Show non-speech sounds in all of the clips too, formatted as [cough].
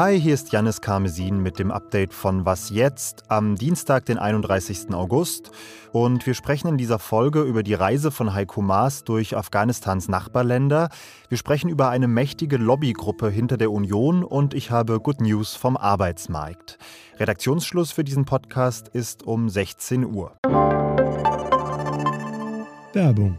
Hi, hier ist Janis Karmesin mit dem Update von Was jetzt am Dienstag, den 31. August. Und wir sprechen in dieser Folge über die Reise von Heiko Maas durch Afghanistans Nachbarländer. Wir sprechen über eine mächtige Lobbygruppe hinter der Union und ich habe Good News vom Arbeitsmarkt. Redaktionsschluss für diesen Podcast ist um 16 Uhr. Werbung.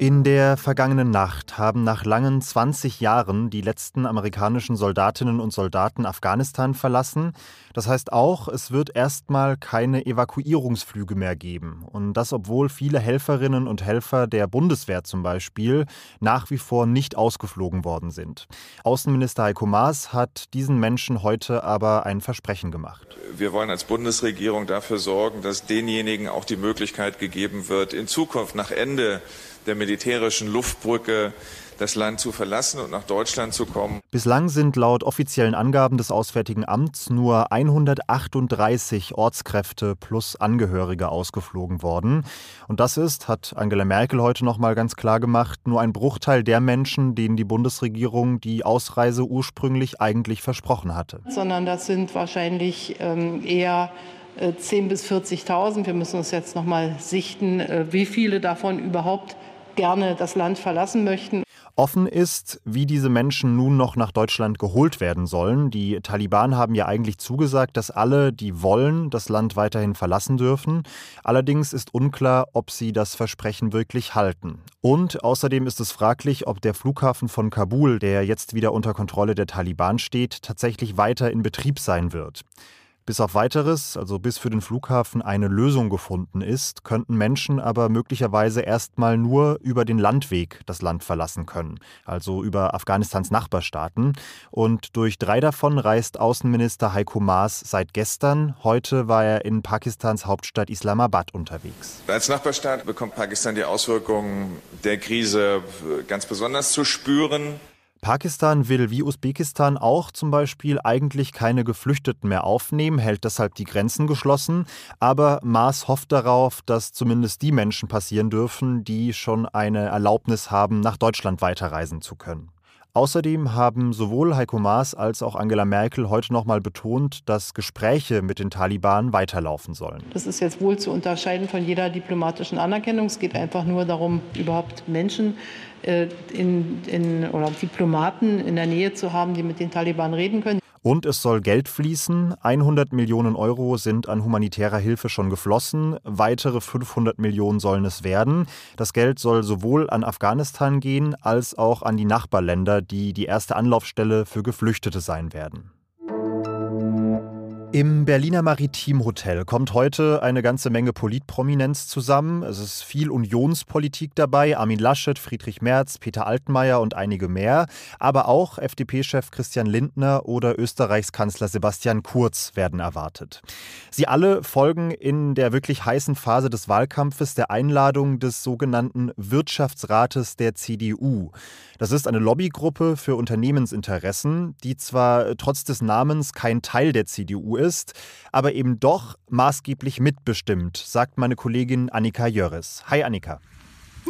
In der vergangenen Nacht haben nach langen 20 Jahren die letzten amerikanischen Soldatinnen und Soldaten Afghanistan verlassen. Das heißt auch, es wird erstmal keine Evakuierungsflüge mehr geben. Und das, obwohl viele Helferinnen und Helfer der Bundeswehr zum Beispiel nach wie vor nicht ausgeflogen worden sind. Außenminister Heiko Maas hat diesen Menschen heute aber ein Versprechen gemacht. Wir wollen als Bundesregierung dafür sorgen, dass denjenigen auch die Möglichkeit gegeben wird, in Zukunft nach Ende der militärischen Luftbrücke das Land zu verlassen und nach Deutschland zu kommen. Bislang sind laut offiziellen Angaben des Auswärtigen Amts nur 138 Ortskräfte plus Angehörige ausgeflogen worden. Und das ist, hat Angela Merkel heute noch mal ganz klar gemacht, nur ein Bruchteil der Menschen, denen die Bundesregierung die Ausreise ursprünglich eigentlich versprochen hatte. Sondern das sind wahrscheinlich ähm, eher 10.000 äh, bis 40.000. Wir müssen uns jetzt noch mal sichten, äh, wie viele davon überhaupt gerne das Land verlassen möchten. Offen ist, wie diese Menschen nun noch nach Deutschland geholt werden sollen. Die Taliban haben ja eigentlich zugesagt, dass alle, die wollen, das Land weiterhin verlassen dürfen. Allerdings ist unklar, ob sie das Versprechen wirklich halten. Und außerdem ist es fraglich, ob der Flughafen von Kabul, der jetzt wieder unter Kontrolle der Taliban steht, tatsächlich weiter in Betrieb sein wird. Bis auf weiteres, also bis für den Flughafen eine Lösung gefunden ist, könnten Menschen aber möglicherweise erstmal nur über den Landweg das Land verlassen können, also über Afghanistans Nachbarstaaten. Und durch drei davon reist Außenminister Heiko Maas seit gestern. Heute war er in Pakistans Hauptstadt Islamabad unterwegs. Als Nachbarstaat bekommt Pakistan die Auswirkungen der Krise ganz besonders zu spüren. Pakistan will wie Usbekistan auch zum Beispiel eigentlich keine Geflüchteten mehr aufnehmen, hält deshalb die Grenzen geschlossen. Aber Maas hofft darauf, dass zumindest die Menschen passieren dürfen, die schon eine Erlaubnis haben, nach Deutschland weiterreisen zu können. Außerdem haben sowohl Heiko Maas als auch Angela Merkel heute nochmal betont, dass Gespräche mit den Taliban weiterlaufen sollen. Das ist jetzt wohl zu unterscheiden von jeder diplomatischen Anerkennung. Es geht einfach nur darum, überhaupt Menschen äh, in, in, oder Diplomaten in der Nähe zu haben, die mit den Taliban reden können. Und es soll Geld fließen. 100 Millionen Euro sind an humanitärer Hilfe schon geflossen. Weitere 500 Millionen sollen es werden. Das Geld soll sowohl an Afghanistan gehen als auch an die Nachbarländer, die die erste Anlaufstelle für Geflüchtete sein werden. Im Berliner Maritimhotel kommt heute eine ganze Menge Politprominenz zusammen. Es ist viel Unionspolitik dabei. Armin Laschet, Friedrich Merz, Peter Altmaier und einige mehr. Aber auch FDP-Chef Christian Lindner oder Österreichs Kanzler Sebastian Kurz werden erwartet. Sie alle folgen in der wirklich heißen Phase des Wahlkampfes der Einladung des sogenannten Wirtschaftsrates der CDU. Das ist eine Lobbygruppe für Unternehmensinteressen, die zwar trotz des Namens kein Teil der CDU ist, aber eben doch maßgeblich mitbestimmt, sagt meine Kollegin Annika Jörres. Hi Annika.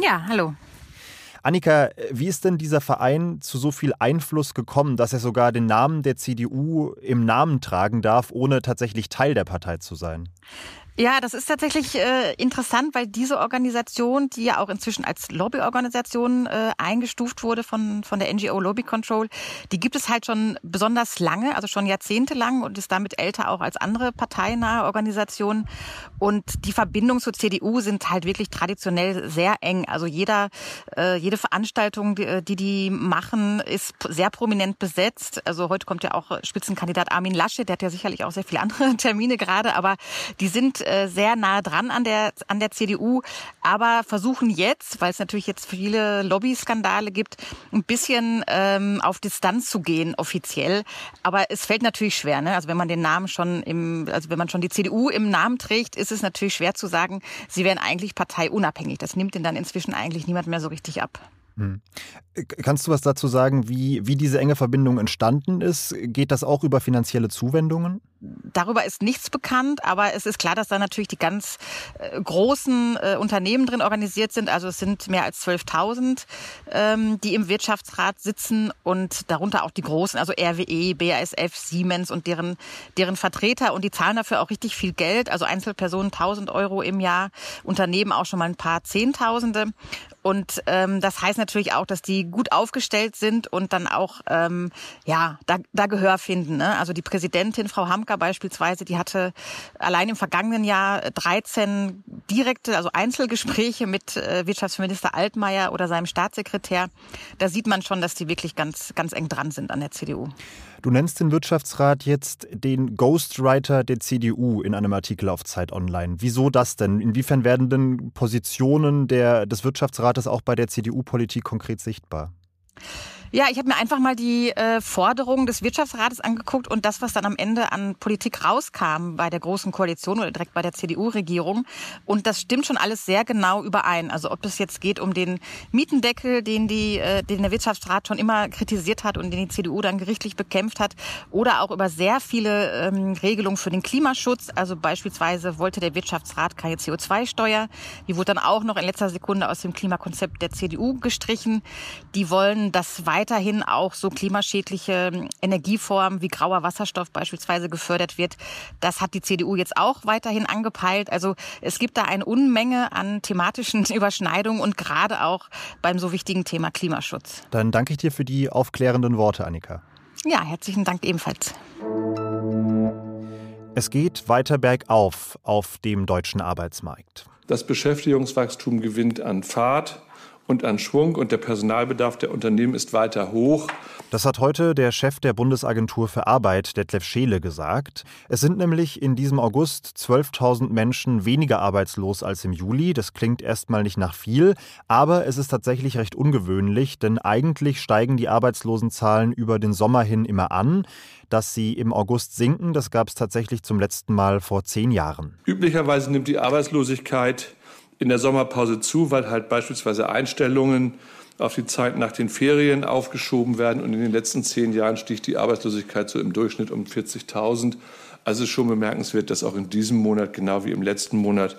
Ja, hallo. Annika, wie ist denn dieser Verein zu so viel Einfluss gekommen, dass er sogar den Namen der CDU im Namen tragen darf, ohne tatsächlich Teil der Partei zu sein? Ja, das ist tatsächlich äh, interessant, weil diese Organisation, die ja auch inzwischen als Lobbyorganisation äh, eingestuft wurde von, von der NGO Lobby Control, die gibt es halt schon besonders lange, also schon jahrzehntelang und ist damit älter auch als andere parteinahe Organisationen. Und die Verbindungen zur CDU sind halt wirklich traditionell sehr eng. Also jeder, äh, jede Veranstaltung, die, die die machen, ist sehr prominent besetzt. Also heute kommt ja auch Spitzenkandidat Armin Laschet, der hat ja sicherlich auch sehr viele andere [laughs] Termine gerade, aber die sind äh, sehr nah dran an der, an der CDU, aber versuchen jetzt, weil es natürlich jetzt viele Lobbyskandale gibt, ein bisschen ähm, auf Distanz zu gehen, offiziell. Aber es fällt natürlich schwer. Ne? Also wenn man den Namen schon im, also wenn man schon die CDU im Namen trägt, ist es natürlich schwer zu sagen, sie wären eigentlich parteiunabhängig. Das nimmt ihnen dann inzwischen eigentlich niemand mehr so richtig ab. Hm. Kannst du was dazu sagen, wie, wie diese enge Verbindung entstanden ist? Geht das auch über finanzielle Zuwendungen? Darüber ist nichts bekannt, aber es ist klar, dass da natürlich die ganz äh, großen äh, Unternehmen drin organisiert sind. Also es sind mehr als 12.000, ähm, die im Wirtschaftsrat sitzen und darunter auch die großen, also RWE, BASF, Siemens und deren, deren Vertreter. Und die zahlen dafür auch richtig viel Geld, also Einzelpersonen 1.000 Euro im Jahr, Unternehmen auch schon mal ein paar Zehntausende. Und ähm, das heißt natürlich auch, dass die gut aufgestellt sind und dann auch ähm, ja da, da Gehör finden. Ne? Also die Präsidentin Frau Hamka beispielsweise, die hatte allein im vergangenen Jahr 13 direkte, also Einzelgespräche mit äh, Wirtschaftsminister Altmaier oder seinem Staatssekretär. Da sieht man schon, dass die wirklich ganz ganz eng dran sind an der CDU. Du nennst den Wirtschaftsrat jetzt den Ghostwriter der CDU in einem Artikel auf Zeit Online. Wieso das denn? Inwiefern werden denn Positionen der, des Wirtschaftsrates auch bei der CDU-Politik konkret sichtbar? Ja, ich habe mir einfach mal die äh, Forderungen des Wirtschaftsrates angeguckt und das, was dann am Ende an Politik rauskam bei der Großen Koalition oder direkt bei der CDU-Regierung. Und das stimmt schon alles sehr genau überein. Also ob es jetzt geht um den Mietendeckel, den, die, äh, den der Wirtschaftsrat schon immer kritisiert hat und den die CDU dann gerichtlich bekämpft hat, oder auch über sehr viele ähm, Regelungen für den Klimaschutz. Also beispielsweise wollte der Wirtschaftsrat keine CO2-Steuer. Die wurde dann auch noch in letzter Sekunde aus dem Klimakonzept der CDU gestrichen. Die wollen das weiter weiterhin auch so klimaschädliche Energieformen wie grauer Wasserstoff beispielsweise gefördert wird. Das hat die CDU jetzt auch weiterhin angepeilt. Also es gibt da eine Unmenge an thematischen [laughs] Überschneidungen und gerade auch beim so wichtigen Thema Klimaschutz. Dann danke ich dir für die aufklärenden Worte, Annika. Ja, herzlichen Dank ebenfalls. Es geht weiter bergauf auf dem deutschen Arbeitsmarkt. Das Beschäftigungswachstum gewinnt an Fahrt und an Schwung und der Personalbedarf der Unternehmen ist weiter hoch. Das hat heute der Chef der Bundesagentur für Arbeit, Detlef Scheele, gesagt. Es sind nämlich in diesem August 12.000 Menschen weniger arbeitslos als im Juli. Das klingt erstmal nicht nach viel, aber es ist tatsächlich recht ungewöhnlich, denn eigentlich steigen die Arbeitslosenzahlen über den Sommer hin immer an. Dass sie im August sinken, das gab es tatsächlich zum letzten Mal vor zehn Jahren. Üblicherweise nimmt die Arbeitslosigkeit in der Sommerpause zu, weil halt beispielsweise Einstellungen auf die Zeit nach den Ferien aufgeschoben werden. Und in den letzten zehn Jahren stieg die Arbeitslosigkeit so im Durchschnitt um 40.000. Also schon bemerkenswert, dass auch in diesem Monat, genau wie im letzten Monat,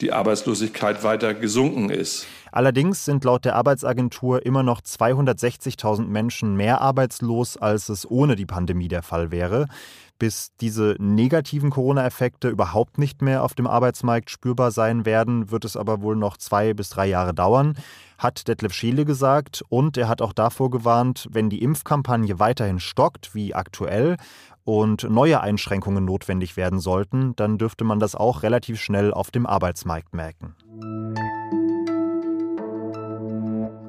die Arbeitslosigkeit weiter gesunken ist. Allerdings sind laut der Arbeitsagentur immer noch 260.000 Menschen mehr arbeitslos, als es ohne die Pandemie der Fall wäre. Bis diese negativen Corona-Effekte überhaupt nicht mehr auf dem Arbeitsmarkt spürbar sein werden, wird es aber wohl noch zwei bis drei Jahre dauern, hat Detlef Scheele gesagt. Und er hat auch davor gewarnt, wenn die Impfkampagne weiterhin stockt, wie aktuell, und neue Einschränkungen notwendig werden sollten, dann dürfte man das auch relativ schnell auf dem Arbeitsmarkt merken.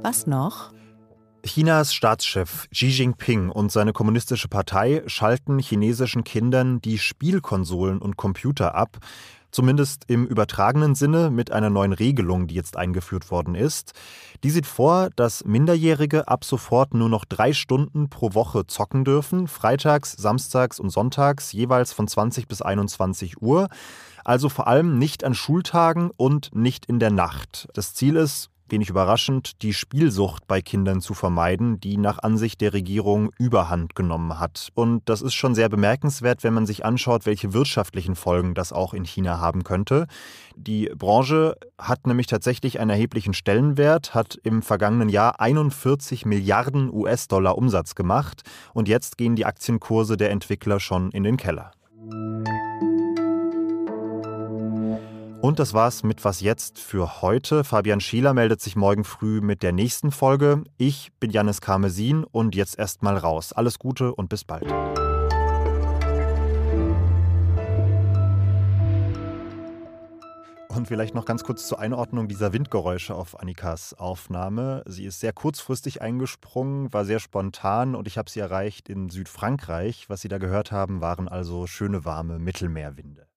Was noch? Chinas Staatschef Xi Jinping und seine kommunistische Partei schalten chinesischen Kindern die Spielkonsolen und Computer ab, zumindest im übertragenen Sinne mit einer neuen Regelung, die jetzt eingeführt worden ist. Die sieht vor, dass Minderjährige ab sofort nur noch drei Stunden pro Woche zocken dürfen, freitags, samstags und sonntags jeweils von 20 bis 21 Uhr. Also vor allem nicht an Schultagen und nicht in der Nacht. Das Ziel ist, wenig überraschend, die Spielsucht bei Kindern zu vermeiden, die nach Ansicht der Regierung überhand genommen hat. Und das ist schon sehr bemerkenswert, wenn man sich anschaut, welche wirtschaftlichen Folgen das auch in China haben könnte. Die Branche hat nämlich tatsächlich einen erheblichen Stellenwert, hat im vergangenen Jahr 41 Milliarden US-Dollar Umsatz gemacht und jetzt gehen die Aktienkurse der Entwickler schon in den Keller. Und das war's mit Was jetzt für heute. Fabian Schieler meldet sich morgen früh mit der nächsten Folge. Ich bin Janis Karmesin und jetzt erstmal raus. Alles Gute und bis bald. Und vielleicht noch ganz kurz zur Einordnung dieser Windgeräusche auf Annikas Aufnahme. Sie ist sehr kurzfristig eingesprungen, war sehr spontan und ich habe sie erreicht in Südfrankreich. Was Sie da gehört haben, waren also schöne warme Mittelmeerwinde.